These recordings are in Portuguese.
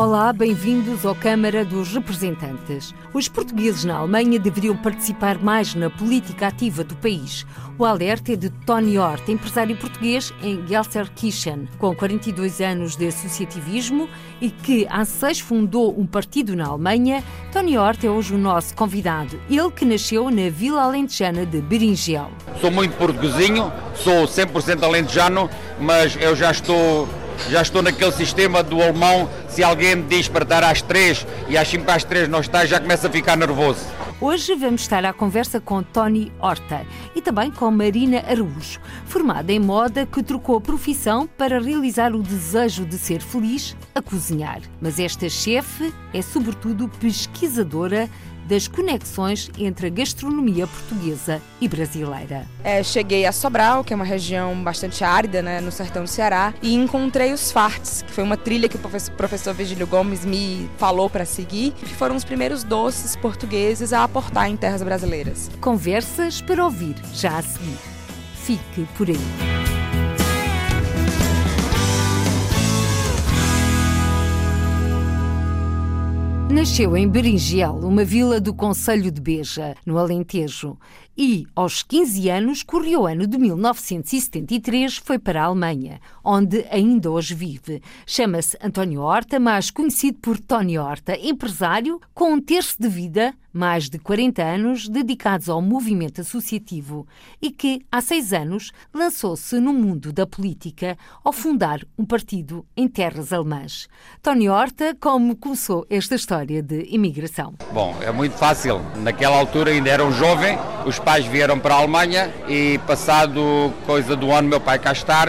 Olá, bem-vindos ao Câmara dos Representantes. Os portugueses na Alemanha deveriam participar mais na política ativa do país. O alerta é de Tony Hort, empresário português em Gelsenkirchen, com 42 anos de associativismo e que há seis fundou um partido na Alemanha. Tony Hort é hoje o nosso convidado. Ele que nasceu na Vila Alentejana de Beringel. Sou muito portuguesinho, sou 100% alentejano, mas eu já estou já estou naquele sistema do alemão, se alguém me diz para estar às três e às 5 às três não está, já começa a ficar nervoso. Hoje vamos estar à conversa com Tony Horta e também com Marina Araújo, formada em moda que trocou a profissão para realizar o desejo de ser feliz a cozinhar. Mas esta chefe é sobretudo pesquisadora das conexões entre a gastronomia portuguesa e brasileira. É, cheguei a Sobral, que é uma região bastante árida né, no sertão do Ceará, e encontrei os farts, que foi uma trilha que o professor, Virgílio Gomes me falou para seguir, que foram os primeiros doces portugueses a aportar em terras brasileiras. Conversas para ouvir já a seguir. Fique por aí. Nasceu em Berinjel, uma vila do Conselho de Beja, no Alentejo, e, aos 15 anos, correu o ano de 1973, foi para a Alemanha, onde ainda hoje vive. Chama-se António Horta, mais conhecido por Tony Horta, empresário com um terço de vida mais de 40 anos dedicados ao movimento associativo e que, há seis anos, lançou-se no mundo da política ao fundar um partido em terras alemãs. Tony Horta, como começou esta história de imigração? Bom, é muito fácil. Naquela altura ainda era um jovem, os pais vieram para a Alemanha e, passado coisa do ano, meu pai cá estar,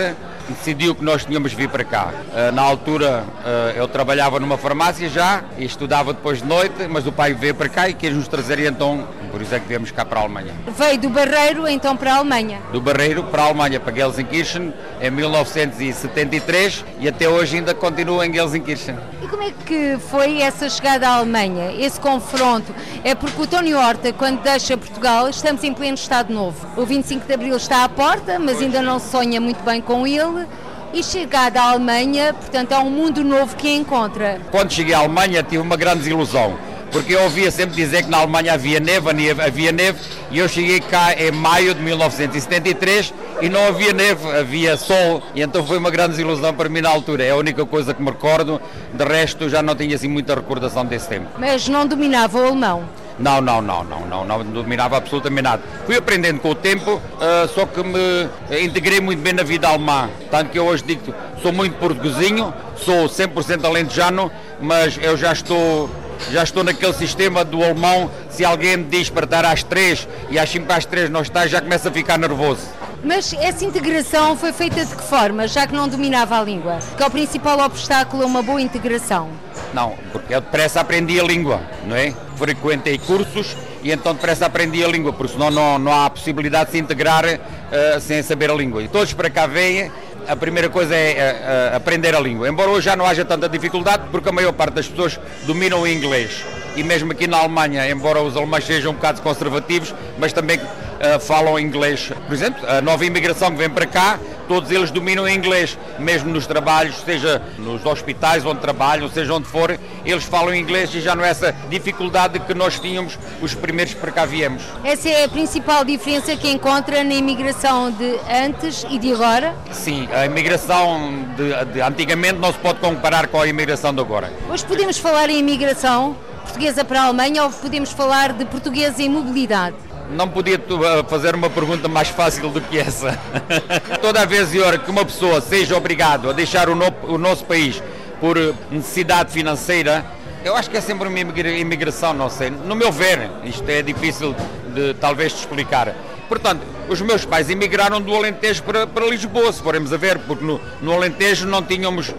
decidiu que nós tínhamos de vir para cá. Uh, na altura uh, eu trabalhava numa farmácia já e estudava depois de noite, mas o pai veio para cá e quis nos trazer então por isso é que viemos cá para a Alemanha. Veio do Barreiro então para a Alemanha? Do Barreiro para a Alemanha, para Gelsenkirchen, em 1973 e até hoje ainda continua em Gelsenkirchen. E como é que foi essa chegada à Alemanha, esse confronto? É porque o Tony Horta, quando deixa Portugal, estamos em pleno Estado Novo. O 25 de Abril está à porta, mas ainda não sonha muito bem com ele e chegada à Alemanha, portanto, é um mundo novo que encontra. Quando cheguei à Alemanha tive uma grande desilusão porque eu ouvia sempre dizer que na Alemanha havia neve, havia neve, e eu cheguei cá em maio de 1973 e não havia neve, havia sol, e então foi uma grande desilusão para mim na altura. É a única coisa que me recordo, de resto já não tinha assim muita recordação desse tempo. Mas não dominava o alemão? Não, não, não, não, não, não dominava absolutamente nada. Fui aprendendo com o tempo, uh, só que me integrei muito bem na vida alemã. Tanto que eu hoje digo, sou muito portuguesinho, sou 100% alentejano, mas eu já estou já estou naquele sistema do alemão, se alguém me diz para estar às três e às 5 às três não está, já começa a ficar nervoso. Mas essa integração foi feita de que forma, já que não dominava a língua? Que é o principal obstáculo a uma boa integração? Não, porque eu depressa aprendi a língua, não é? Frequentei cursos e então depressa aprendi a língua, porque senão não, não há possibilidade de se integrar uh, sem saber a língua. E todos para cá vêm a primeira coisa é, é, é, aprender a língua. Embora hoje já não haja tanta dificuldade, porque a maior parte das pessoas dominam o inglês. E mesmo aqui na Alemanha, embora os alemães sejam um bocado conservativos, mas também uh, falam inglês. Por exemplo, a nova imigração que vem para cá todos eles dominam inglês, mesmo nos trabalhos, seja nos hospitais onde trabalham, seja onde for, eles falam inglês e já não é essa dificuldade que nós tínhamos os primeiros que para cá viemos. Essa é a principal diferença que encontra na imigração de antes e de agora? Sim, a imigração de, de antigamente não se pode comparar com a imigração de agora. Hoje podemos falar em imigração portuguesa para a Alemanha ou podemos falar de portuguesa em mobilidade? não podia eh, fazer uma pergunta mais fácil do que essa. Toda vez que uma pessoa seja obrigado a deixar o, no, o nosso país por necessidade financeira, eu acho que é sempre uma imigração, não sei. No meu ver, isto é difícil de talvez de explicar. Portanto, os meus pais emigraram do Alentejo para, para Lisboa, se formos a ver, porque no, no Alentejo não tínhamos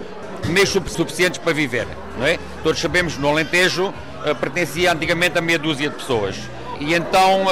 meios suficientes para viver, não é? Todos sabemos no Alentejo pertencia antigamente a meia dúzia de pessoas e então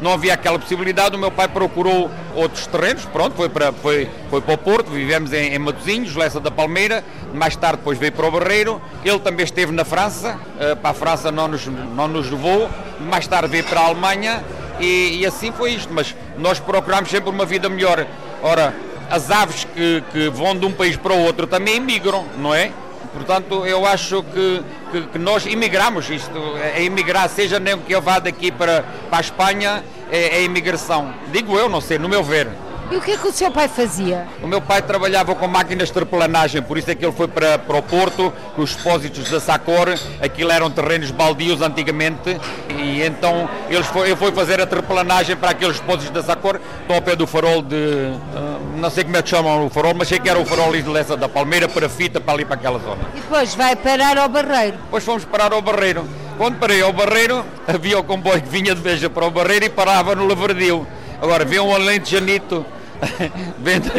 não havia aquela possibilidade, o meu pai procurou outros terrenos, pronto, foi para, foi, foi para o Porto, vivemos em, em Matosinhos, Lessa da Palmeira, mais tarde depois veio para o Barreiro, ele também esteve na França, uh, para a França não nos, não nos levou, mais tarde veio para a Alemanha e, e assim foi isto, mas nós procuramos sempre uma vida melhor. Ora, as aves que, que vão de um país para o outro também emigram, não é? Portanto, eu acho que, que, que nós imigramos isto, é imigrar, seja nem que eu vá daqui para, para a Espanha, é, é imigração. Digo eu, não sei, no meu ver. E o que é que o seu pai fazia? O meu pai trabalhava com máquinas de terraplanagem, por isso é que ele foi para, para o Porto, com os depósitos da Sacor, aquilo eram terrenos baldios antigamente, e então ele foi, ele foi fazer a terraplanagem para aqueles depósitos da Sacor, estão ao pé do farol de, uh, não sei como é que chamam o farol, mas sei que era o farol de Lessa da Palmeira, para fita, para ali para aquela zona. E depois vai parar ao Barreiro? Depois fomos parar ao Barreiro. Quando parei ao Barreiro, havia o comboio que vinha de Beja para o Barreiro e parava no Lavardio. Agora, vê um Janito vende,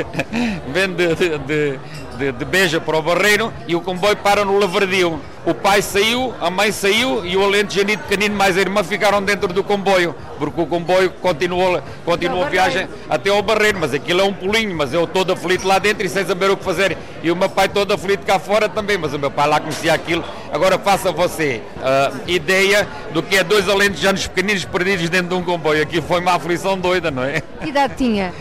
vende de, de, de, de, Beja para o Barreiro e o comboio para no Lavardio. O pai saiu, a mãe saiu e o Alentejanito pequenino mais a irmã ficaram dentro do comboio, porque o comboio continuou, continuou a viagem até ao Barreiro, mas aquilo é um pulinho, mas eu todo aflito lá dentro e sem saber o que fazer. E o meu pai todo aflito cá fora também, mas o meu pai lá conhecia aquilo. Agora faça você uh, ideia do que é dois alentejanos pequeninos perdidos dentro de um comboio. Aqui foi uma aflição doida, não é? Que idade tinha?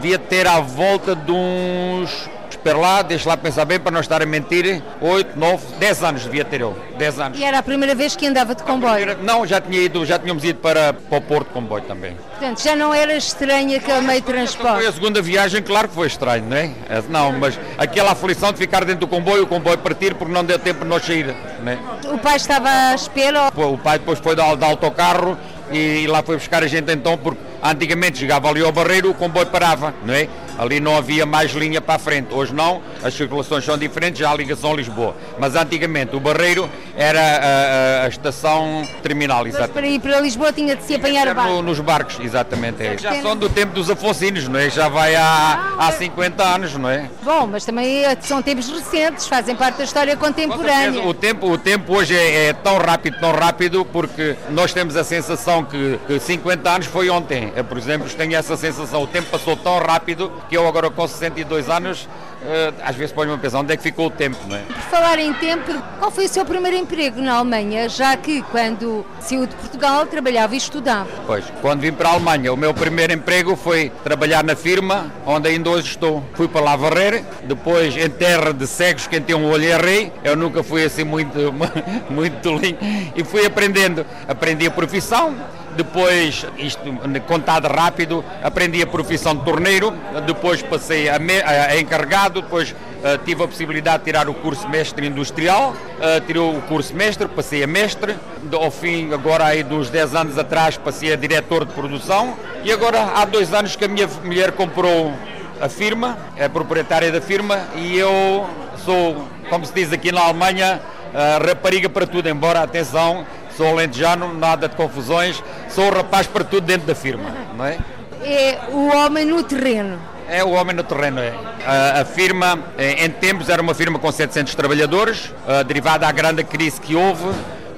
Devia ter à volta de uns. Espera lá, deixa lá pensar bem para não estar a mentir. 8, 9, 10 anos devia ter eu. 10 anos. E era a primeira vez que andava de comboio? Primeira, não, já, tinha ido, já tínhamos ido para, para o Porto de comboio também. Portanto, já não era estranho aquele meio de transporte? Foi a segunda viagem, claro que foi estranho, não é? é? Não, mas aquela aflição de ficar dentro do comboio, o comboio partir porque não deu tempo de nós sair. Não é? O pai estava à espera? O pai depois foi de autocarro e lá foi buscar a gente então porque Antigamente chegava ali ao Barreiro, o comboio parava, não é? Ali não havia mais linha para a frente. Hoje não, as circulações são diferentes, já há ligação a Lisboa. Mas antigamente o Barreiro era a, a, a estação terminal, exatamente. Mas para ir para Lisboa tinha de se apanhar barco? No, nos barcos, exatamente. É. Já são do tempo dos Afonsinos, não é? Já vai há, há 50 anos, não é? Bom, mas também são tempos recentes, fazem parte da história contemporânea. O tempo, o tempo hoje é, é, tão rápido, tão rápido, porque nós temos a sensação que, que 50 anos foi ontem. Eu, por exemplo, tenho essa sensação, o tempo passou tão rápido que eu agora com 62 anos, eh, às vezes põe-me a pensar onde é que ficou o tempo, não é? Por falar em tempo, qual foi o seu primeiro emprego na Alemanha, já que quando saiu de Portugal trabalhava e estudava? Pois, quando vim para a Alemanha, o meu primeiro emprego foi trabalhar na firma onde ainda hoje estou. Fui para lá varrer, depois em terra de cegos, quem tem um olho é rei, eu nunca fui assim muito, muito tolinho, e fui aprendendo. Aprendi a profissão, depois, isto contado rápido, aprendi a profissão de torneiro, depois passei a, me, a, encarregado, depois uh, tive a possibilidade de tirar o curso mestre industrial, uh, tirei o curso mestre, passei a mestre, ao fim, agora aí de uns 10 anos atrás, passei a diretor de produção e agora há dois anos que a minha mulher comprou a firma, é proprietária da firma e eu sou, como se diz aqui na Alemanha, rapariga para tudo, embora, atenção, sou alentejano, nada de confusões, sou o rapaz para tudo dentro da firma, não é? É o homem no terreno. É o homem no terreno, é. A, a firma, em tempos, era uma firma com 700 trabalhadores, derivada à grande crise que houve,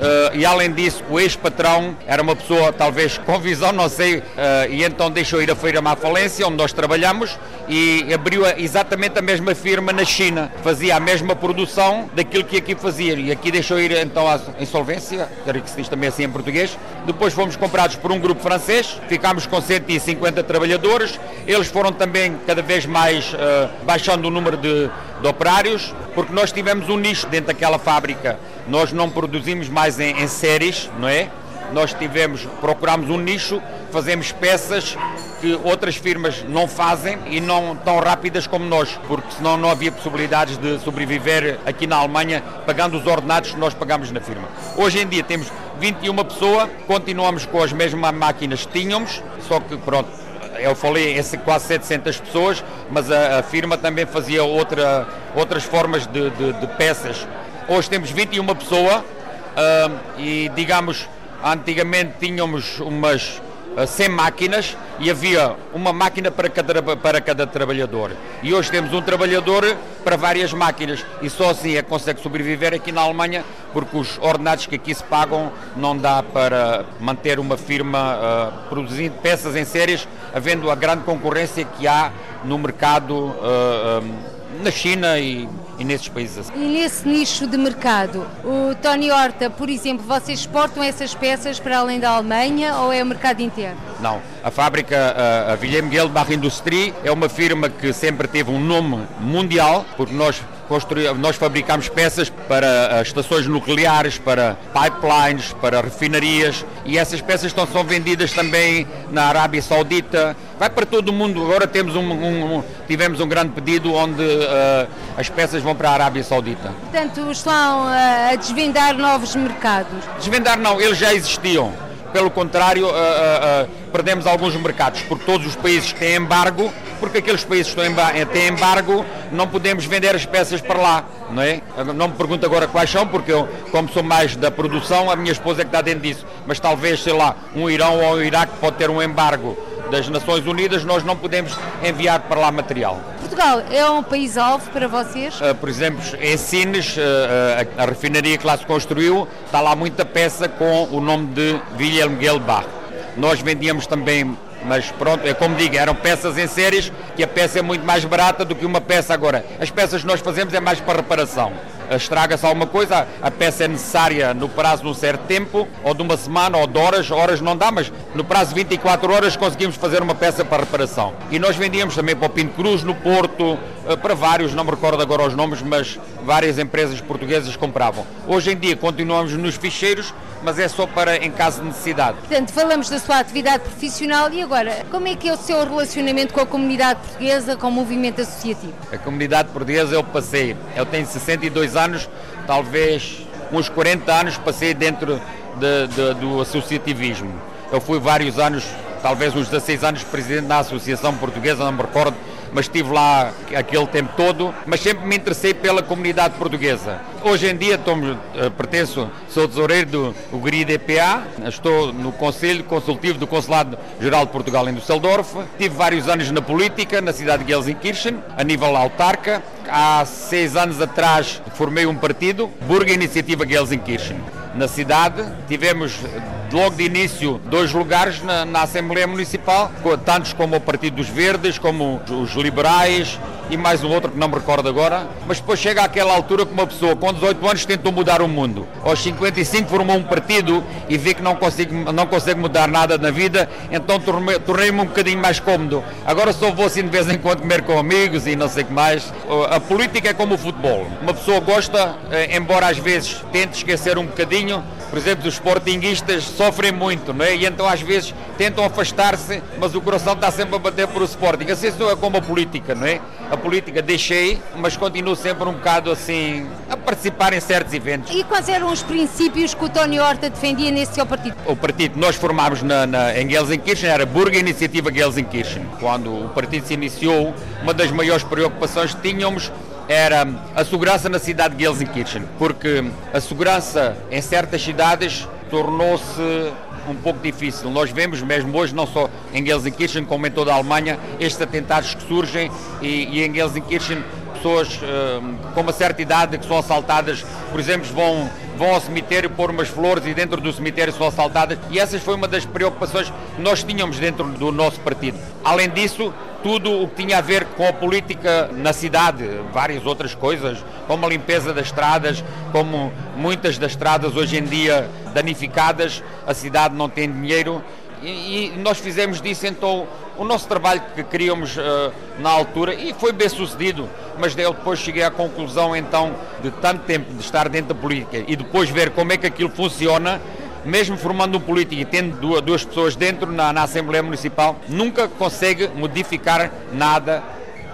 Uh, e além disso, o ex-patrão era uma pessoa talvez com visão, não sei, uh, e então deixou ir a feira à falência, onde nós trabalhamos, e abriu exatamente a mesma firma na China. Fazia a mesma produção daquilo que aqui fazia. E aqui deixou ir então à insolvência, que se diz também assim em português. Depois fomos comprados por um grupo francês, ficámos com 150 trabalhadores. Eles foram também cada vez mais uh, baixando o número de, de operários, porque nós tivemos um nicho dentro daquela fábrica. Nós não produzimos mais em, em séries, não é? Nós tivemos, procuramos um nicho, fazemos peças que outras firmas não fazem e não tão rápidas como nós, porque senão não havia possibilidades de sobreviver aqui na Alemanha pagando os ordenados que nós pagamos na firma. Hoje em dia temos 21 pessoas, continuamos com as mesmas máquinas que tínhamos, só que pronto, eu falei esse quase 700 pessoas, mas a, a firma também fazia outra, outras formas de, de, de peças. Hoje temos 21 pessoas uh, e digamos, antigamente tínhamos umas 100 máquinas e havia uma máquina para cada, para cada trabalhador. E hoje temos um trabalhador para várias máquinas e só assim é que consegue sobreviver aqui na Alemanha porque os ordenados que aqui se pagam não dá para manter uma firma uh, produzindo peças em séries, havendo a grande concorrência que há no mercado uh, um, na China e e nesses países. Assim. E nesse nicho de mercado, o Tony Horta, por exemplo, vocês exportam essas peças para além da Alemanha ou é o mercado interno? Não, a fábrica a Wilhelm Geldbach Industrie é uma firma que sempre teve um nome mundial, porque nós nós fabricamos peças para eh, estações nucleares, para pipelines, para refinarias e essas peças estão, são vendidas também na Arábia Saudita. Vai para todo o mundo. Agora temos um, um, tivemos um grande pedido onde uh, as peças vão para a Arábia Saudita. Portanto, estão uh, a desvendar novos mercados? Desvendar não, eles já existiam. Pelo contrário, uh, uh, uh, perdemos alguns mercados, porque todos os países têm embargo, porque aqueles países que têm embargo, não podemos vender as peças para lá, não é? Não me pergunto agora quais são, porque eu, como sou mais da produção, a minha esposa é que está dentro disso. Mas talvez, sei lá, um Irão ou um Iraque pode ter um embargo das Nações Unidas, nós não podemos enviar para lá material. Portugal é um país-alvo para vocês? Uh, por exemplo, em Sines, uh, a, a, refinaria que lá se construiu, está lá muita peça com o nome de Wilhelm Gelbach. Nós vendíamos também mas pronto, é como digo, eram peças em séries que a peça é muito mais barata do que uma peça agora. As peças que nós fazemos é mais para reparação estraga-se alguma coisa, a peça é necessária no prazo de um certo tempo, ou de uma semana, ou de horas, horas não dá, mas no prazo de 24 horas conseguimos fazer uma peça para reparação. E nós vendíamos também para o Pinto Cruz, no Porto, eh, para vários, não me recordo agora os nomes, mas várias empresas portuguesas compravam. Hoje em dia continuamos nos ficheiros, mas é só para em caso de necessidade. Portanto, falamos da sua atividade profissional e agora, como é que é o seu relacionamento com a comunidade portuguesa, com o movimento associativo? A comunidade portuguesa eu passei, eu tenho 62 anos, talvez uns 40 anos passei dentro de, de, do associativismo. Eu fui vários anos, talvez uns 16 anos, presidente da Associação Portuguesa, não me recordo, mas estive lá aquele tempo todo, mas sempre me interessei pela comunidade portuguesa. Hoje em dia eh, pertenço, sou tesoureiro do UGRI DPA, estou no Conselho Consultivo do Consulado Geral de Portugal em Düsseldorf, tive vários anos na política, na cidade de Gelsenkirchen, a nível autarca. Há seis anos atrás formei um partido, Burga Iniciativa Gelsenkirchen na cidade. Tivemos logo de início dois lugares na, na, Assembleia Municipal, tantos como o Partido dos Verdes, como os Liberais e mais um outro que não me recordo agora. Mas depois chega àquela altura que uma pessoa com 18 anos tentou mudar o mundo. Aos 55 formou um partido e vê que não consegue, não consegue mudar nada na vida, então tornei-me um bocadinho mais cômodo. Agora só vou assim de vez em quando comer com amigos e não sei o que mais. A política é como o futebol. Uma pessoa gosta, eh, embora às vezes tente esquecer um bocadinho, por exemplo, os sportinguistas sofrem muito, não é? E então às vezes tentam afastar-se, mas o coração está sempre a bater por o Sporting. Assim não é como a política, não é? A política deixei, mas continuo sempre um bocado assim a participar em certos eventos. E quais eram os princípios que o Tony Horta defendia nesse seu partido? O partido que nós formámos na, na, em Gelsenkirchen era a Burga Iniciativa Gelsenkirchen. Quando o partido se iniciou, uma das maiores preocupações que tínhamos era a segurança na cidade de Gelsenkirchen, porque a segurança em certas cidades tornou-se um pouco difícil. Nós vemos mesmo hoje, não só em Gelsenkirchen, como em toda a Alemanha, estes atentados que surgem e, e em Gelsenkirchen pessoas uh, com uma certa idade que são assaltadas, por exemplo, vão, vão ao cemitério pôr umas flores e dentro do cemitério são assaltadas. E essa foi uma das preocupações que nós tínhamos dentro do nosso partido. Além disso, tudo o que tinha a ver com a política na cidade, várias outras coisas, como a limpeza das estradas, como muitas das estradas hoje em dia danificadas, a cidade não tem dinheiro e, e nós fizemos disso então o nosso trabalho que queríamos uh, na altura e foi bem sucedido, mas eu depois cheguei à conclusão então de tanto tempo de estar dentro da política e depois ver como é que aquilo funciona, mesmo formando um político e tendo duas, duas pessoas dentro na, na Assembleia Municipal, nunca consegue modificar nada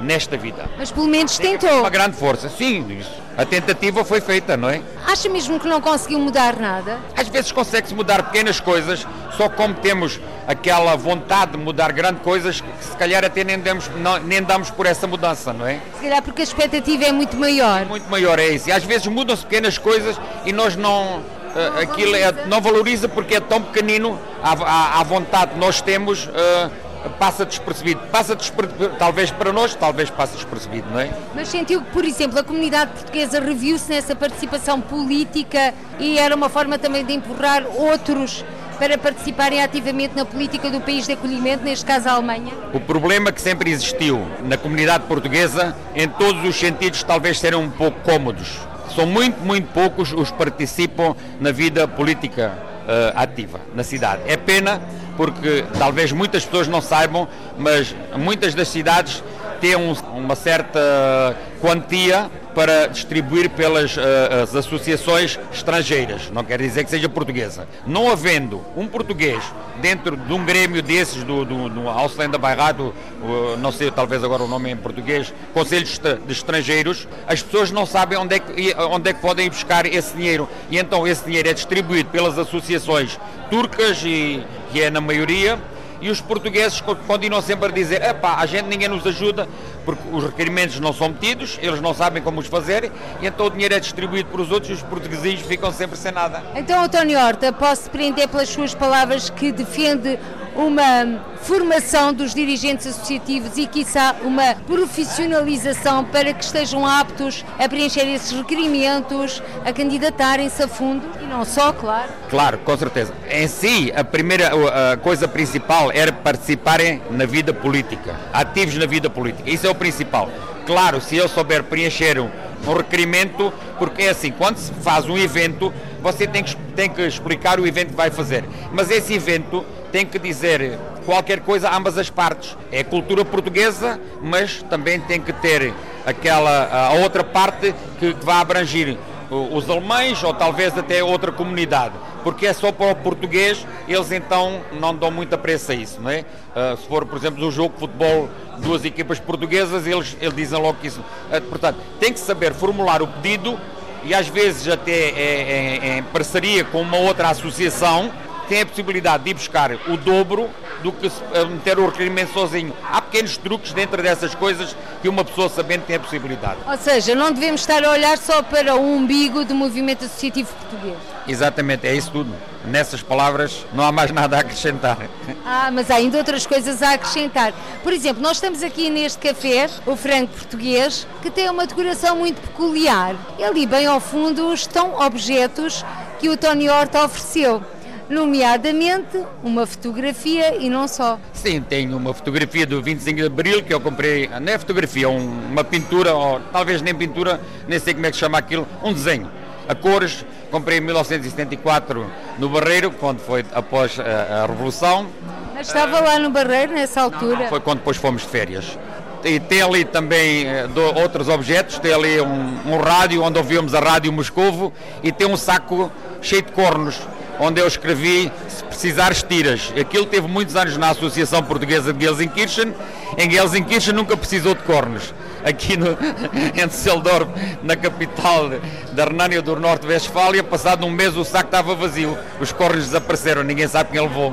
nesta vida. Mas pelo menos tentou. Uma grande força, sim, a tentativa foi feita, não é? Acha mesmo que não conseguiu mudar nada? Às vezes consegue-se mudar pequenas coisas, só como temos aquela vontade de mudar grandes coisas, que se calhar até nem damos, não, nem damos por essa mudança, não é? Se calhar porque a expectativa é muito maior. É muito maior, é isso. E às vezes mudam-se pequenas coisas e nós não, uh, aquilo é, não valoriza porque é tão pequenino, à, à, à vontade que nós temos, uh, passa despercebido. Passa despercebido, talvez para nós, talvez passe despercebido, não é? Mas sentiu que, por exemplo, a comunidade portuguesa reviu-se nessa participação política e era uma forma também de empurrar outros para participarem ativamente na política do país de acolhimento, neste caso a Alemanha? O problema que sempre existiu na comunidade portuguesa, em todos os sentidos, talvez serem um pouco cômodos. São muito, muito poucos os que participam na vida política uh, ativa na cidade. É pena porque talvez muitas pessoas não saibam, mas muitas das cidades têm um, uma certa quantia para distribuir pelas uh, as associações estrangeiras, não quer dizer que seja portuguesa. Não havendo um português dentro de um grêmio desses, do, do, do Ausländer Bairrado, uh, não sei talvez agora o nome em português, Conselhos de Estrangeiros, as pessoas não sabem onde é, que, onde é que podem buscar esse dinheiro. E então esse dinheiro é distribuído pelas associações turcas, e que é na maioria, e os portugueses continuam sempre a dizer: epá, a gente ninguém nos ajuda, porque os requerimentos não são metidos, eles não sabem como os fazer, e então o dinheiro é distribuído para os outros e os portugueses ficam sempre sem nada. Então, António Horta, posso prender pelas suas palavras que defende uma formação dos dirigentes associativos e, quiçá, uma profissionalização para que estejam aptos a preencher esses requerimentos, a candidatarem-se a fundo e não só, claro. Claro, com certeza. Em si, a primeira a coisa principal era participarem na vida política, ativos na vida política. Isso é o principal. Claro, se eu souber preencher um, um requerimento, porque é assim, quando se faz um evento, você tem que, tem que explicar o evento que vai fazer. Mas esse evento tem que dizer qualquer coisa a ambas as partes. É cultura portuguesa, mas também tem que ter aquela a outra parte que vai abranger os alemães ou talvez até outra comunidade, porque é só para o português, eles então não dão muita pressa a isso, não é? Uh, se for, por exemplo, um jogo de futebol, duas equipas portuguesas, eles, eles dizem logo que isso. Uh, portanto, tem que saber formular o pedido e às vezes até é, é, é em parceria com uma outra associação tem a possibilidade de ir buscar o dobro do que meter o requerimento sozinho. Há pequenos truques dentro dessas coisas que uma pessoa sabendo tem a possibilidade. Ou seja, não devemos estar a olhar só para o umbigo do movimento associativo português. Exatamente, é isso tudo. Nessas palavras não há mais nada a acrescentar. Ah, mas há ainda outras coisas a acrescentar. Por exemplo, nós estamos aqui neste café, o Franco Português, que tem uma decoração muito peculiar. E ali, bem ao fundo, estão objetos que o Tony Horta ofereceu nomeadamente uma fotografia e não só. Sim, tenho uma fotografia do 25 de Abril que eu comprei, não é fotografia, uma pintura, ou talvez nem pintura, nem sei como é que se chama aquilo, um desenho, a cores, comprei em 1974 no Barreiro, quando foi após a, a Revolução. Mas estava lá no Barreiro nessa altura? Não, não, foi quando depois fomos de férias. E tem ali também eh, do, outros objetos, tem ali um, um rádio, onde ouvimos a rádio Moscovo, e tem um saco cheio de cornos, onde eu escrevi se precisar tiras. Aquilo teve muitos anos na Associação Portuguesa de Gelsenkirchen. Em Gelsenkirchen nunca precisou de cornos. Aqui no, em Düsseldorf, na capital da Renânia do Norte-Westfália, passado um mês o saco estava vazio. Os cornos desapareceram, ninguém sabe quem levou.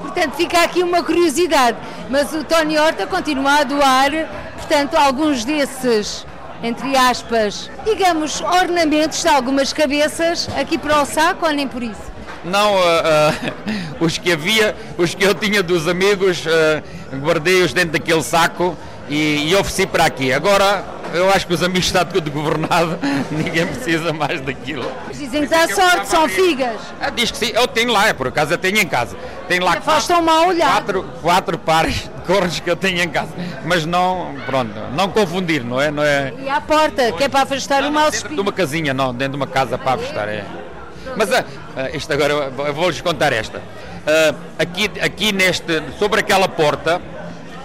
Portanto, fica aqui uma curiosidade. Mas o Tony Horta continua a doar, portanto, alguns desses entre aspas, digamos, ornamentos de algumas cabeças aqui para o saco ou nem por isso? Não, uh, uh, os que havia, os que eu tinha dos amigos, uh, guardei-os dentro daquele saco e, e, ofereci para aqui. Agora, eu acho que os amigos estão tudo governado, ninguém precisa mais daquilo. Dizem que dá sorte, são figas. Ah, diz que sim, eu tenho lá, é por acaso eu tenho em casa. Tenho lá quatro, mal quatro, quatro pares de cornos que eu tenho em casa. Mas não, pronto, não confundir, não é? Não é... E à porta, que é para afastar não, o mau espírito. Dentro de uma casinha, não, dentro de uma casa para afastar, é. Mas uh, isto agora, vou-lhes contar esta. Uh, aqui, aqui neste, sobre aquela porta,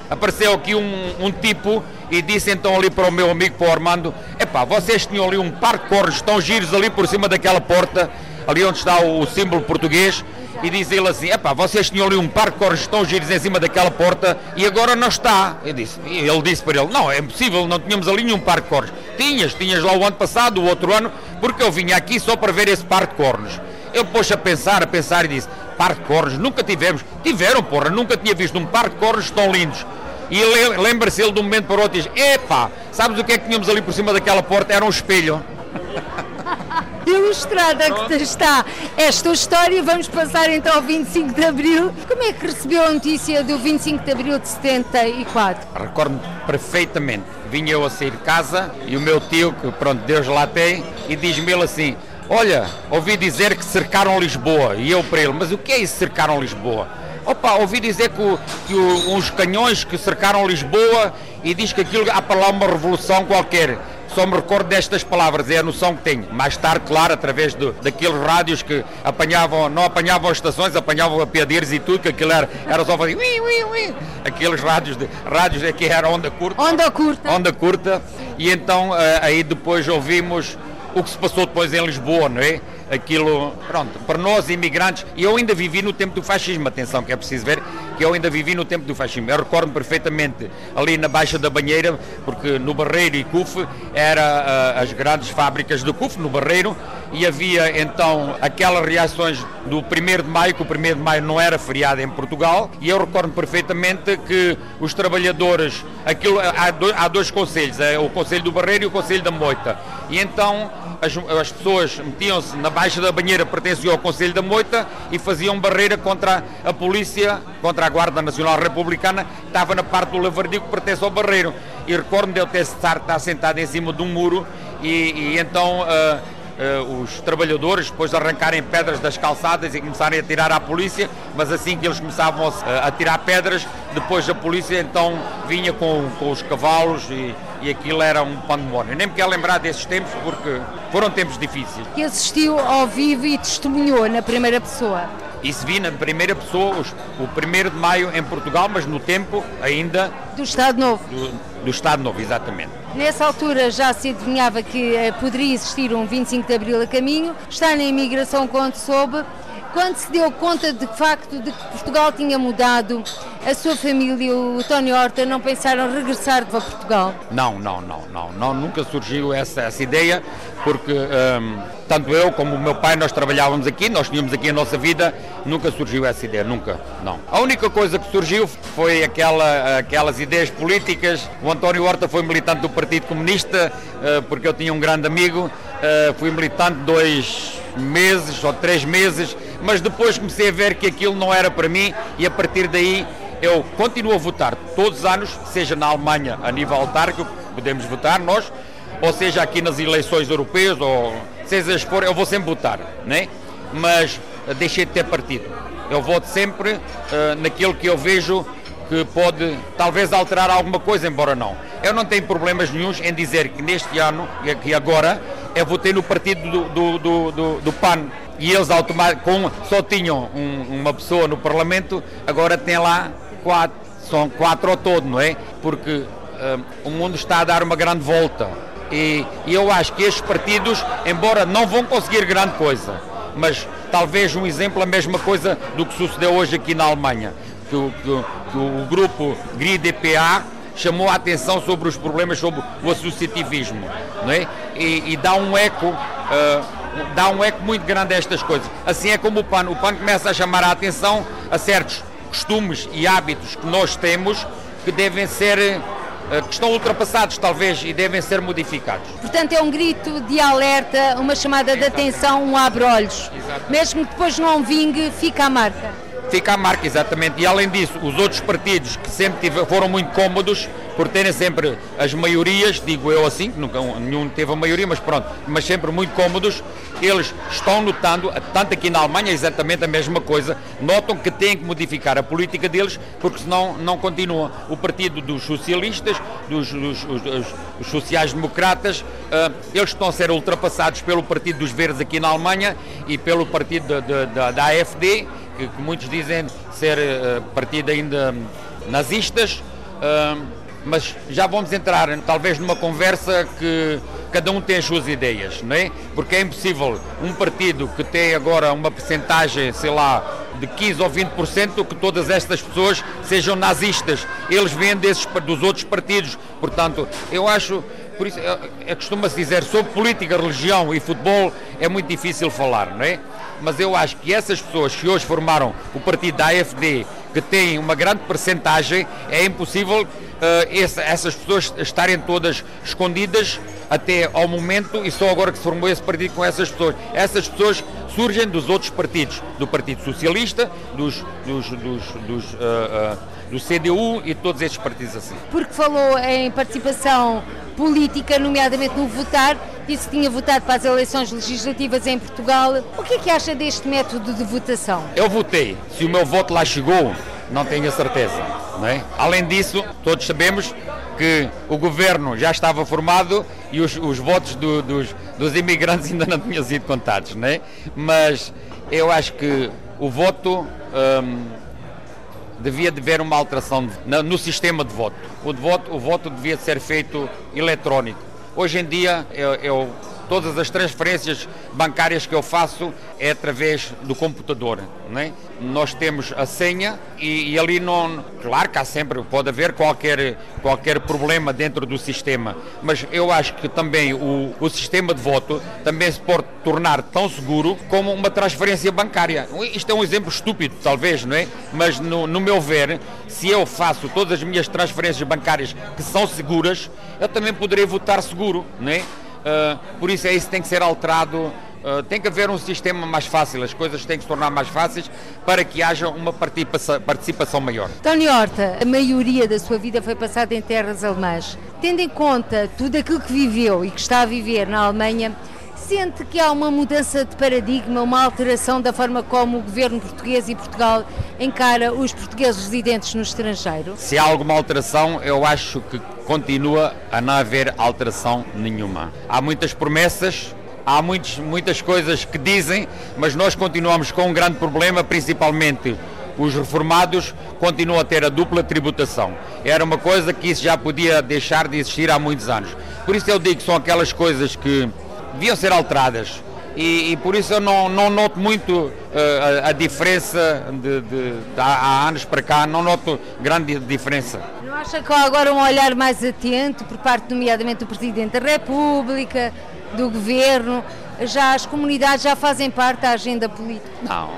apareceu aqui um, um, tipo e disse então ali para o meu amigo, para o Armando, epá, vocês tinham ali um par de corres tão giros ali por cima daquela porta, ali onde está o, o símbolo português, e diz ele assim, epá, vocês tinham ali um par de corres tão giros em cima daquela porta e agora não está. Eu disse, ele disse para ele, não, é impossível, não tínhamos ali nenhum par de corres. Tinhas, tinhas lá o ano passado, o outro ano, porque eu vinha aqui só para ver esse par de cornos. Eu pôs a pensar, a pensar e disse, par de cornos, nunca tivemos. Tiveram, porra, nunca tinha visto um par de cornos tão lindos. E lembra-se ele de um momento para o outro e diz, epá, sabes o que é que tínhamos ali por cima daquela porta? Era um espelho. ilustrada que está esta história. Vamos passar então ao 25 de Abril. Como é que recebeu a notícia do 25 de Abril de 74? Recordo perfeitamente. Vinha eu a sair de casa e o meu tio, que pronto, Deus lá tem, e diz-me ele assim: Olha, ouvi dizer que cercaram Lisboa. E eu para ele: Mas o que é isso cercaram Lisboa? Opa, ouvi dizer que, o, que o, uns canhões que cercaram Lisboa e diz que aquilo há para lá uma revolução qualquer. Só me recordo destas palavras, é a noção que tenho. Mais tarde, claro, através do, daqueles rádios que apanhavam, não apanhavam as estações, apanhavam a piadeiros e tudo, que aquilo era, era só fazer ui, ui, ui. Aqueles rádios, de, rádios aqui era onda curta. Onda curta. Onda curta. E então eh, aí depois ouvimos o que se passou depois em Lisboa, não é? Aquilo, pronto, para nós imigrantes, e eu ainda vivi no tempo do fascismo, atenção, que é preciso ver, que eu ainda vivi no tempo do fascismo. Eu recordo perfeitamente ali na Baixa da Banheira, porque no Barreiro e CUF era uh, as grandes fábricas do CUF, no Barreiro, e havia então aquelas reações do 1 de Maio, que o 1 de Maio não era feriado em Portugal, e eu recordo perfeitamente que os trabalhadores, aquilo, há, dois, há dois conselhos, é o Conselho do Barreiro e o Conselho da Moita, e então as, as pessoas metiam-se na baixa da banheira, pertenciam ao Conselho da Moita e faziam barreira contra a polícia, contra a Guarda Nacional Republicana, que estava na parte do Lavardio que pertence ao Barreiro. E recordo-me de eu ter estar, estar sentado em cima de um muro e, e então. Uh, uh, os trabalhadores depois de arrancarem pedras das calçadas e começarem a tirar à polícia, mas assim que eles começavam a, a tirar pedras, depois a polícia então vinha com, com os cavalos e, e aquilo era um pandemónio. Nem me quero lembrar desses tempos porque foram tempos difíceis. Que assistiu ao vivo e testemunhou na primeira pessoa? Isso vi na primeira pessoa, o 1 de maio em Portugal, mas no tempo ainda. Do Estado Novo. Do, do Estado Novo, exatamente. Nessa altura já se adivinhava que uh, poderia existir um 25 de Abril a caminho. Está na imigração quando soube. Quando se deu conta de facto de que Portugal tinha mudado, a sua família, o Tony Horta, não pensaram regressar para Portugal? Não, não, não, não, não nunca surgiu essa, essa ideia, porque um, tanto eu como o meu pai nós trabalhávamos aqui, nós tínhamos aqui a nossa vida, nunca surgiu essa ideia, nunca, não. A única coisa que surgiu foi aquela, aquelas ideias políticas. O António Horta foi militante do Partido Comunista, uh, porque eu tinha um grande amigo, uh, fui militante dois meses ou três meses, mas depois comecei a ver que aquilo não era para mim e a partir daí eu continuo a votar todos os anos, seja na Alemanha a nível autárquico, podemos votar nós, ou seja aqui nas eleições europeias, ou seja for, eu vou sempre votar, né? mas deixei de ter partido. Eu voto sempre uh, naquilo que eu vejo que pode talvez alterar alguma coisa, embora não. Eu não tenho problemas nenhums em dizer que neste ano e aqui agora eu votei no partido do, do, do, do, PAN e eles com, só tinham um, uma pessoa no Parlamento, agora tem lá quatro, são quatro ao todo, não é? Porque uh, o mundo está a dar uma grande volta e, e eu acho que estes partidos, embora não vão conseguir grande coisa, mas talvez um exemplo, a mesma coisa do que sucedeu hoje aqui na Alemanha, que o, que o grupo GRI-DPA chamou a atenção sobre os problemas sobre o associativismo, não é? E, e dá um eco, uh, dá um eco muito grande a estas coisas. Assim é como o PAN, o PAN começa a chamar a atenção a certos costumes e hábitos que nós temos que devem ser uh, que estão ultrapassados talvez e devem ser modificados. Portanto é um grito de alerta, uma chamada de atenção, um abre-olhos. Mesmo que depois não vingue, fica a marca fica a marca, exatamente. E além disso, os outros partidos que sempre foram muito cômodos por terem sempre as maiorias, digo eu assim, nunca nenhum teve a maioria, mas pronto, mas sempre muito cômodos, eles estão notando, tanto aqui na Alemanha, exatamente a mesma coisa, notam que têm que modificar a política deles, porque senão não continua. O partido dos socialistas, dos, dos, dos, dos sociais-democratas, uh, eles estão a ser ultrapassados pelo partido dos verdes aqui na Alemanha e pelo partido de, de, de, da AFD, que, que muitos dizem ser uh, partido ainda nazistas, uh, mas já vamos entrar talvez numa conversa que cada um tem as suas ideias, não é? Porque é impossível um partido que tem agora uma percentagem, sei lá, de 15 ou 20% que todas estas pessoas sejam nazistas. Eles vêm desses, dos outros partidos. Portanto, eu acho, por isso, é, é costuma-se dizer, sobre política, religião e futebol é muito difícil falar, não é? mas eu acho que essas pessoas que hoje formaram o partido da AFD, que têm uma grande percentagem, é impossível uh, essa, essas pessoas estarem todas escondidas até ao momento e só agora que se formou esse partido com essas pessoas. Essas pessoas surgem dos outros partidos, do Partido Socialista, dos, dos, dos, dos uh, uh, do CDU e todos estes partidos assim. Porque falou em participação política, nomeadamente no votar, disse que tinha votado para as eleições legislativas em Portugal. O que é que acha deste método de votação? Eu votei. Se o meu voto lá chegou, não tenho a certeza. Não é? Além disso, todos sabemos que o governo já estava formado e os, os votos do, dos, dos imigrantes ainda não tinham sido contados. Não é? Mas eu acho que o voto. Hum, devia haver uma alteração no sistema de voto. O, de voto. o voto devia ser feito eletrónico. Hoje em dia, eu, todas as transferências bancárias que eu faço é através do computador. Né? Nós temos a senha e, e, ali não. Claro que há sempre, pode haver qualquer, qualquer problema dentro do sistema, mas eu acho que também o, o sistema de voto também se pode tornar tão seguro como uma transferência bancária. Isto é um exemplo estúpido, talvez, não é? Mas no, no meu ver, se eu faço todas as minhas transferências bancárias que são seguras, eu também poderei votar seguro, não é? Uh, por isso é isso que tem que ser alterado. Uh, tem que haver um sistema mais fácil, as coisas têm que se tornar mais fáceis para que haja uma participação, participação maior. Tony Horta, a maioria da sua vida foi passada em terras alemãs. Tendo em conta tudo aquilo que viveu e que está a viver na Alemanha, sente que há uma mudança de paradigma, uma alteração da forma como o governo português e Portugal encara os portugueses residentes no estrangeiro? Se há alguma alteração, eu acho que continua a não haver alteração nenhuma. Há muitas promessas, há muitos, muitas coisas que dizem, mas nós continuamos com um grande problema, principalmente os reformados continuam a ter a dupla tributação. Era uma coisa que isso já podia deixar de existir há muitos anos. Por isso eu digo que são aquelas coisas que deviam ser alteradas. E, e, por isso eu não, não noto muito uh, a, a, diferença de, de, de, há, anos para cá, não noto grande diferença. Não acha que há agora um olhar mais atento por parte, nomeadamente, do Presidente da República, do Governo? Já as comunidades já fazem parte da agenda política? Não,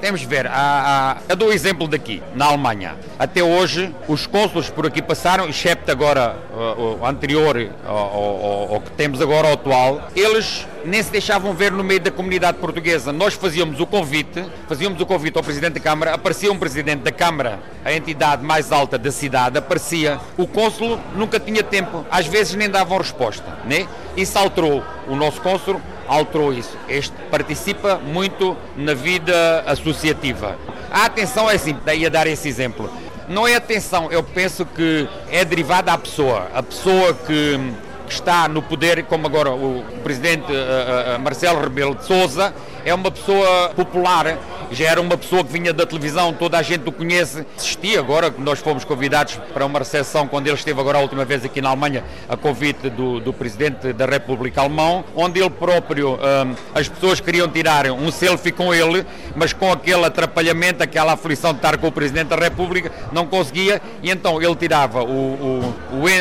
temos de ver. Há, há, eu dou o exemplo daqui, na Alemanha. Até hoje, os cônsulos por aqui passaram, excepto agora o, o anterior, o, que temos agora, o atual, eles nem se deixavam ver no meio da comunidade portuguesa. Nós fazíamos o convite, fazíamos o convite ao Presidente da Câmara, aparecia um Presidente da Câmara, a entidade mais alta da cidade, aparecia. O cônsulo nunca tinha tempo, às vezes nem davam resposta. Né? Isso alterou o nosso cônsulo isso. Este participa muito na vida associativa. A atenção é assim, daí a dar esse exemplo. Não é atenção, eu penso que é derivada à pessoa. A pessoa que, está no poder, como agora o presidente uh, uh, Marcelo Rebelo de Souza, é uma pessoa popular já era uma pessoa que vinha da televisão, toda a gente o conhece. Assistia agora, nós fomos convidados para uma recepção quando ele esteve agora a última vez aqui na Alemanha, a convite do, do Presidente da República Alemão, onde ele próprio, hum, as pessoas queriam tirar um selfie com ele, mas com aquele atrapalhamento, aquela aflição de estar com o Presidente da República, não conseguia, e então ele tirava o, o,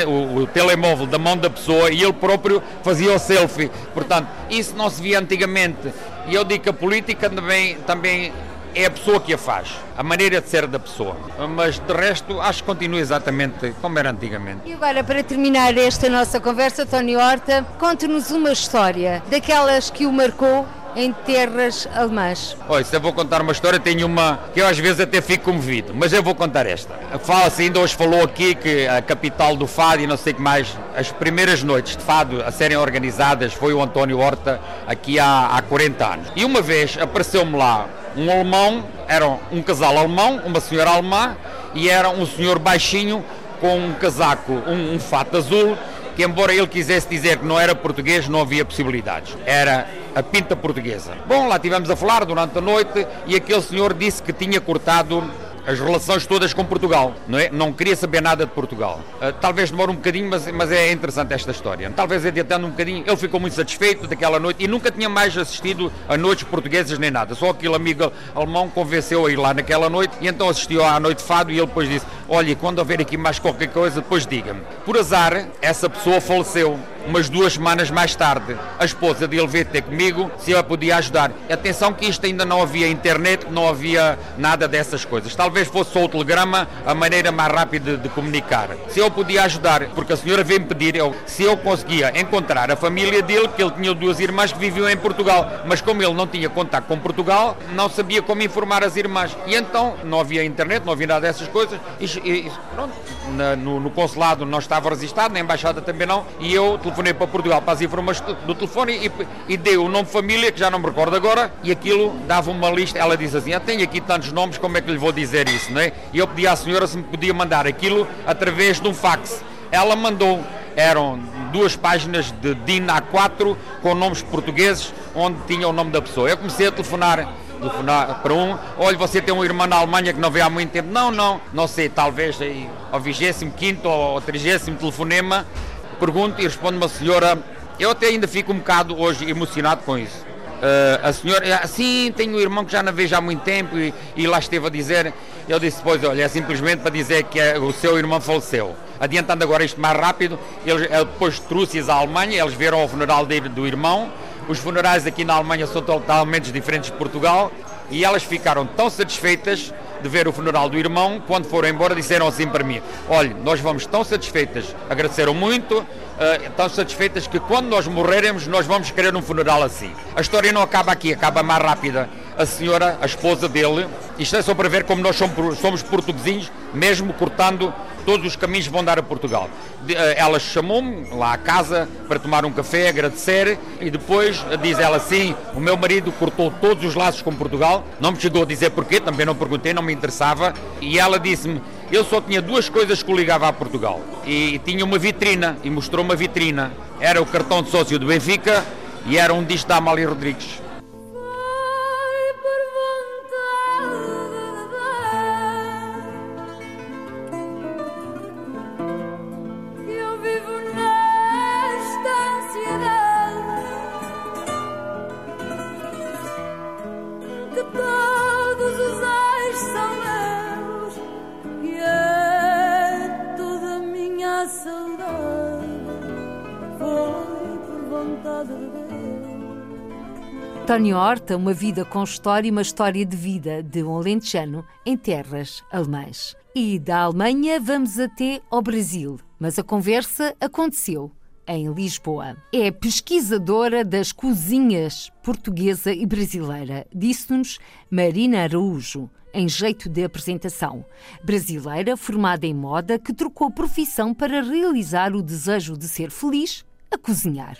o, o telemóvel da mão da pessoa e ele próprio fazia o selfie. Portanto, isso não se via antigamente. E eu digo que a política também, também é a pessoa que a faz, a maneira de ser da pessoa. Mas de resto, acho que continua exatamente como era antigamente. E agora, para terminar esta nossa conversa, Tony Horta, conte-nos uma história daquelas que o marcou em terras alemãs. Olha, se eu vou contar uma história, tenho uma que eu às vezes até fico comovido, mas eu vou contar esta. Fala-se, ainda hoje falou aqui que a capital do Fado e não sei o que mais, as primeiras noites de Fado a serem organizadas foi o António Horta aqui há, há 40 anos. E uma vez apareceu-me lá um alemão, era um casal alemão, uma senhora alemã e era um senhor baixinho com um casaco, um, um fato azul que embora ele quisesse dizer que não era português, não havia possibilidades. Era a pinta portuguesa. Bom, lá tivemos a falar durante a noite e aquele senhor disse que tinha cortado as relações todas com Portugal, não é? Não queria saber nada de Portugal. Uh, talvez demore um bocadinho, mas, mas é interessante esta história. Talvez adiantando um bocadinho, ele ficou muito satisfeito daquela noite e nunca tinha mais assistido a noites portuguesas nem nada. Só aquele amigo alemão convenceu a ir lá naquela noite e então assistiu à noite de fado e ele depois disse: Olha, quando houver aqui mais qualquer coisa, depois diga-me. Por azar, essa pessoa faleceu umas duas semanas mais tarde, a esposa dele veio ter comigo se eu podia ajudar. Atenção que isto ainda não havia internet, não havia nada dessas coisas. Talvez fosse só o telegrama a maneira mais rápida de, comunicar. Se eu podia ajudar, porque a senhora veio-me pedir eu, se eu conseguia encontrar a família dele, que ele tinha duas irmãs que viviam em Portugal, mas como ele não tinha contato com Portugal, não sabia como informar as irmãs. E então não havia internet, não havia nada dessas coisas. E, e pronto, na, no, no, consulado não estava registrado, na embaixada também não, e eu telefonei para Portugal para as informações do telefone e, e dei o nome de família, que já não me recordo agora, e aquilo dava uma lista. Ela diz assim: ah, tenho aqui tantos nomes, como é que lhe vou dizer isso? Não é? E eu pedi à senhora se me podia mandar aquilo através de um fax. Ela mandou, eram duas páginas de DIN A4 com nomes portugueses, onde tinha o nome da pessoa. Eu comecei a telefonar telefonar para um, olha, você tem um irmão na Alemanha que não vê há muito tempo. Não, não, não sei, talvez aí ao 25 ou 30 telefonema, pergunto e responde uma senhora, eu até ainda fico um bocado hoje emocionado com isso. Uh, a senhora, sim, tenho um irmão que já não vejo há muito tempo e, e lá esteve a dizer, eu disse, pois, olha, é simplesmente para dizer que é, o seu irmão faleceu. Adiantando agora isto mais rápido, eles, depois trouxe-os à Alemanha, eles viram o funeral dele, do irmão, os funerais aqui na Alemanha são totalmente diferentes de Portugal e elas ficaram tão satisfeitas de ver o funeral do irmão, quando foram embora disseram assim para mim, olha, nós vamos tão satisfeitas, agradeceram muito, uh, satisfeitas que quando nós morreremos nós vamos querer um funeral assim. A história não acaba aqui, acaba mais rápida. A senhora, a esposa dele, isto é só para ver como nós somos, portuguesinhos, mesmo cortando todos os caminhos vão dar a Portugal. Eh, ela chamou-me lá à casa para tomar um café, agradecer e depois diz ela assim: o meu marido cortou todos os laços com Portugal, não me chegou a dizer porquê, também não perguntei, não me interessava, e ela disse-me: eu só tinha duas coisas que o ligava a Portugal e tinha uma vitrina e mostrou uma vitrina. Era o cartão de sócio do Benfica e era um disco da Amália Rodrigues. António Horta, uma vida com história e uma história de vida de um alentejano em terras alemãs. E da Alemanha vamos até ao Brasil, mas a conversa aconteceu em Lisboa. É pesquisadora das cozinhas portuguesa e brasileira, disse-nos Marina Araújo, em jeito de apresentação. Brasileira, formada em moda, que trocou profissão para realizar o desejo de ser feliz a cozinhar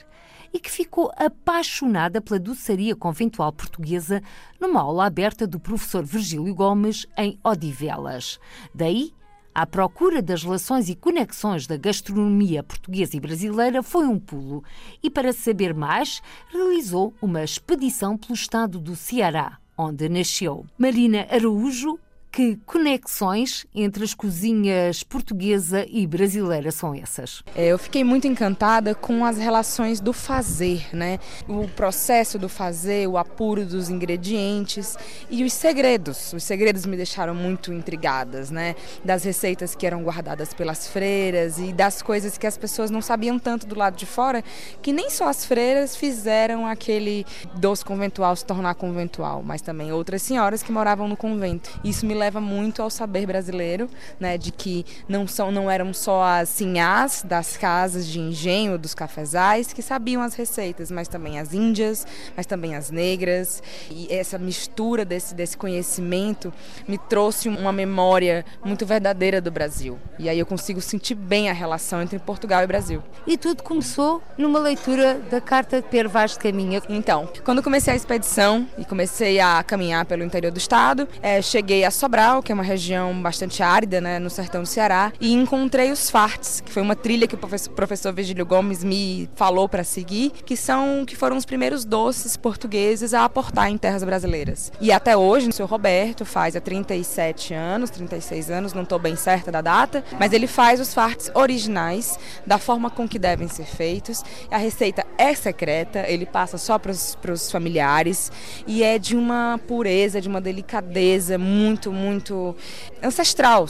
e que ficou apaixonada pela doçaria conventual portuguesa numa aula aberta do professor Virgílio Gomes em Odivelas. Daí, à procura das relações e conexões da gastronomia portuguesa e brasileira foi um pulo e, para saber mais, realizou uma expedição pelo estado do Ceará, onde nasceu. Marina Araújo que conexões entre as cozinhas portuguesa e brasileira são essas? É, eu fiquei muito encantada com as relações do fazer, né? O processo do fazer, o apuro dos ingredientes e os segredos. Os segredos me deixaram muito intrigadas, né? Das receitas que eram guardadas pelas freiras e das coisas que as pessoas não sabiam tanto do lado de fora, que nem só as freiras fizeram aquele doce conventual se tornar conventual, mas também outras senhoras que moravam no convento. Isso me leva muito ao saber brasileiro, né, de que não são não eram só as sinhás das casas de engenho dos cafezais que sabiam as receitas, mas também as índias, mas também as negras. E essa mistura desse desse conhecimento me trouxe uma memória muito verdadeira do Brasil. E aí eu consigo sentir bem a relação entre Portugal e Brasil. E tudo começou numa leitura da carta de Per Vaz de Caminha. Então, quando comecei a expedição e comecei a caminhar pelo interior do estado, é, cheguei a Sobral Sobral, que é uma região bastante árida, né, no sertão do Ceará, e encontrei os Farts, que foi uma trilha que o professor Virgílio Gomes me falou para seguir, que são que foram os primeiros doces portugueses a aportar em terras brasileiras. E até hoje, o seu Roberto faz há 37 anos, 36 anos, não estou bem certa da data, mas ele faz os farts originais, da forma com que devem ser feitos. A receita é secreta, ele passa só para os familiares e é de uma pureza, de uma delicadeza muito, muito ancestral,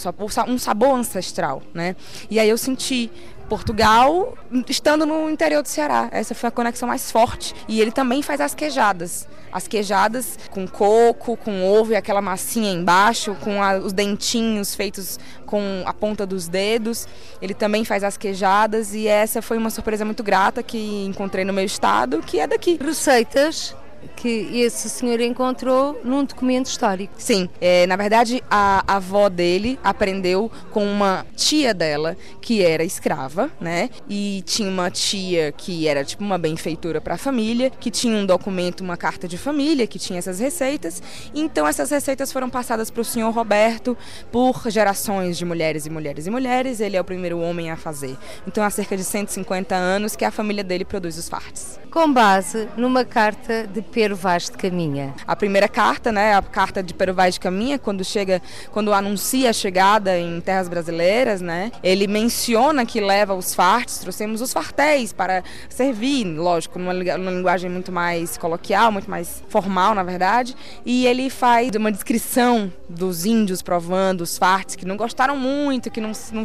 um sabor ancestral, né? E aí eu senti Portugal, estando no interior do Ceará. Essa foi a conexão mais forte. E ele também faz as queijadas. As queijadas com coco, com ovo e aquela massinha embaixo, com a, os dentinhos feitos com a ponta dos dedos. Ele também faz as queijadas e essa foi uma surpresa muito grata que encontrei no meu estado, que é daqui. Receitas que esse senhor encontrou num documento histórico. Sim, é, na verdade a, a avó dele aprendeu com uma tia dela que era escrava, né? E tinha uma tia que era tipo uma benfeitora para a família, que tinha um documento, uma carta de família que tinha essas receitas. Então essas receitas foram passadas para o senhor Roberto por gerações de mulheres e mulheres e mulheres. Ele é o primeiro homem a fazer. Então há cerca de 150 anos que a família dele produz os fartes. Com base numa carta de Pedro Vaz de Caminha. A primeira carta, né, a carta de Pedro Vaz de Caminha, quando chega, quando anuncia a chegada em terras brasileiras, né, ele menciona que leva os fartes, trouxemos os fartéis para servir, lógico, numa, numa linguagem muito mais coloquial, muito mais formal, na verdade, e ele faz uma descrição dos índios provando os fartes, que não gostaram muito, que não, não,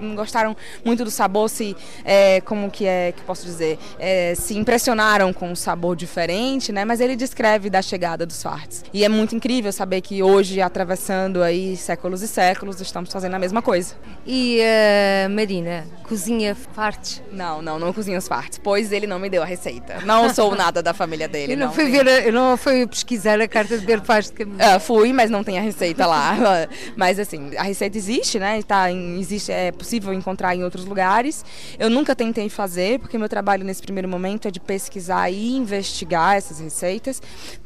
não gostaram muito do sabor, se, é, como que é, que posso dizer, é, se impressionaram com um sabor diferente, né? Mas ele descreve da chegada dos farts. E é muito incrível saber que hoje, atravessando aí séculos e séculos, estamos fazendo a mesma coisa. E uh, Marina, cozinha farts? Não, não, não cozinha os farts, pois ele não me deu a receita. Não sou nada da família dele. Eu não, não fui ver, eu não fui pesquisar a carta de de caminho. Uh, fui, mas não tem a receita lá. mas assim, a receita existe, né? Tá, existe, é possível encontrar em outros lugares. Eu nunca tentei fazer, porque meu trabalho nesse primeiro momento é de pesquisar e investigar essas receitas,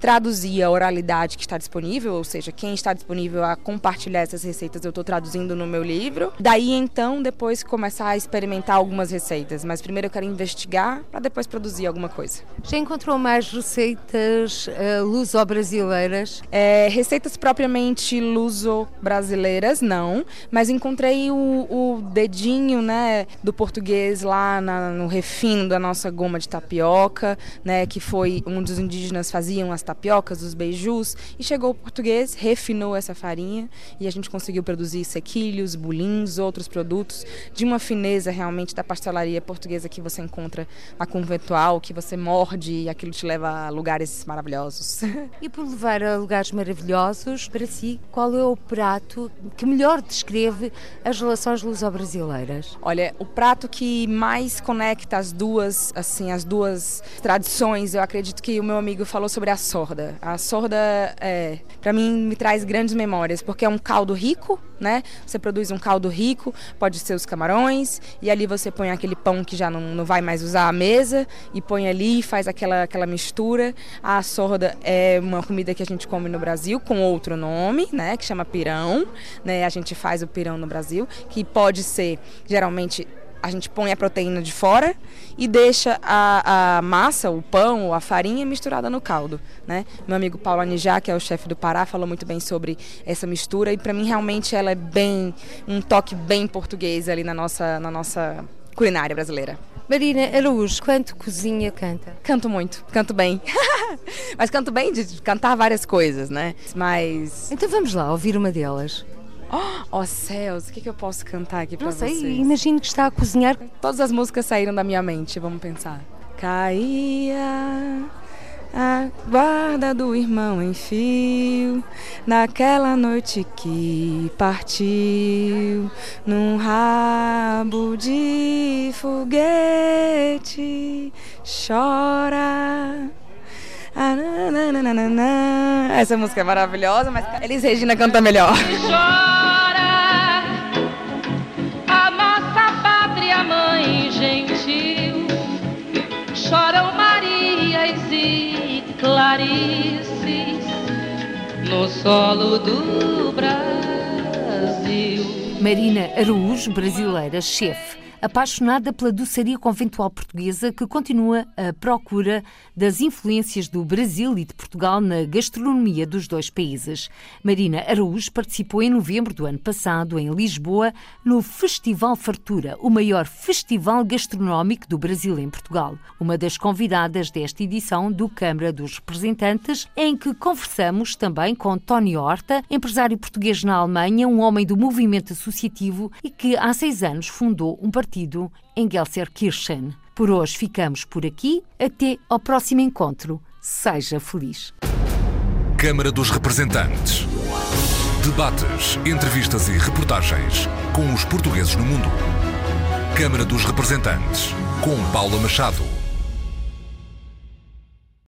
traduzir a oralidade que está disponível, ou seja, quem está disponível a compartilhar essas receitas eu estou traduzindo no meu livro. Daí então, depois começar a experimentar algumas receitas, mas primeiro eu quero investigar para depois produzir alguma coisa. Já encontrou mais receitas uh, luso-brasileiras? É, receitas propriamente luso-brasileiras, não, mas encontrei o, o, dedinho né, do português lá na, no refino da nossa goma de tapioca tapioca, né, que foi um dos indígenas faziam as tapiocas, os beijus, e chegou o português, refinou essa farinha e a gente conseguiu produzir sequilhos, bulins, outros produtos de uma fineza realmente da pastelaria portuguesa que você encontra na conventual, que você morde e aquilo te leva a lugares maravilhosos. E por levar a lugares maravilhosos, para si, qual é o prato que melhor descreve as relações luso-brasileiras? Olha, o prato que mais conecta as duas, assim, as duas tradições, eu acredito que o meu amigo falou sobre a sorda. A sorda, é, para mim, me traz grandes memórias, porque é um caldo rico, né? Você produz um caldo rico, pode ser os camarões, e ali você põe aquele pão que já não, não vai mais usar a mesa, e põe ali e faz aquela, aquela mistura. A sorda é uma comida que a gente come no Brasil com outro nome, né? Que chama pirão, né? A gente faz o pirão no Brasil, que pode ser geralmente a gente põe a proteína de fora e deixa a, a massa, o pão a farinha misturada no caldo. Né? Meu amigo Paulo Anijá, que é o chefe do Pará, falou muito bem sobre essa mistura e para mim realmente ela é bem um toque bem português ali na nossa, na nossa culinária brasileira. Marina Araújo, quanto cozinha canta? Canto muito, canto bem. Mas canto bem de cantar várias coisas, né? Mas. Então vamos lá ouvir uma delas. Ó oh, céus, o que, que eu posso cantar aqui pra Não sei, vocês? imagino que está a cozinhar. Todas as músicas saíram da minha mente, vamos pensar. Caía a guarda do irmão em fio naquela noite que partiu num rabo de foguete chora essa música é maravilhosa, mas Elis Regina canta melhor. Chora Choram Marias e Clarices no solo do Brasil. Marina Araújo, brasileira, chefe apaixonada pela doçaria conventual portuguesa que continua à procura das influências do Brasil e de Portugal na gastronomia dos dois países. Marina Araújo participou em novembro do ano passado, em Lisboa, no Festival Fartura, o maior festival gastronómico do Brasil em Portugal. Uma das convidadas desta edição do Câmara dos Representantes, em que conversamos também com Tony Horta, empresário português na Alemanha, um homem do movimento associativo e que há seis anos fundou um partido partido em Gelsenkirchen. Por hoje ficamos por aqui. Até ao próximo encontro. Seja feliz. Câmara dos Representantes. Debates, entrevistas e reportagens com os portugueses no mundo. Câmara dos Representantes, com Paula Machado.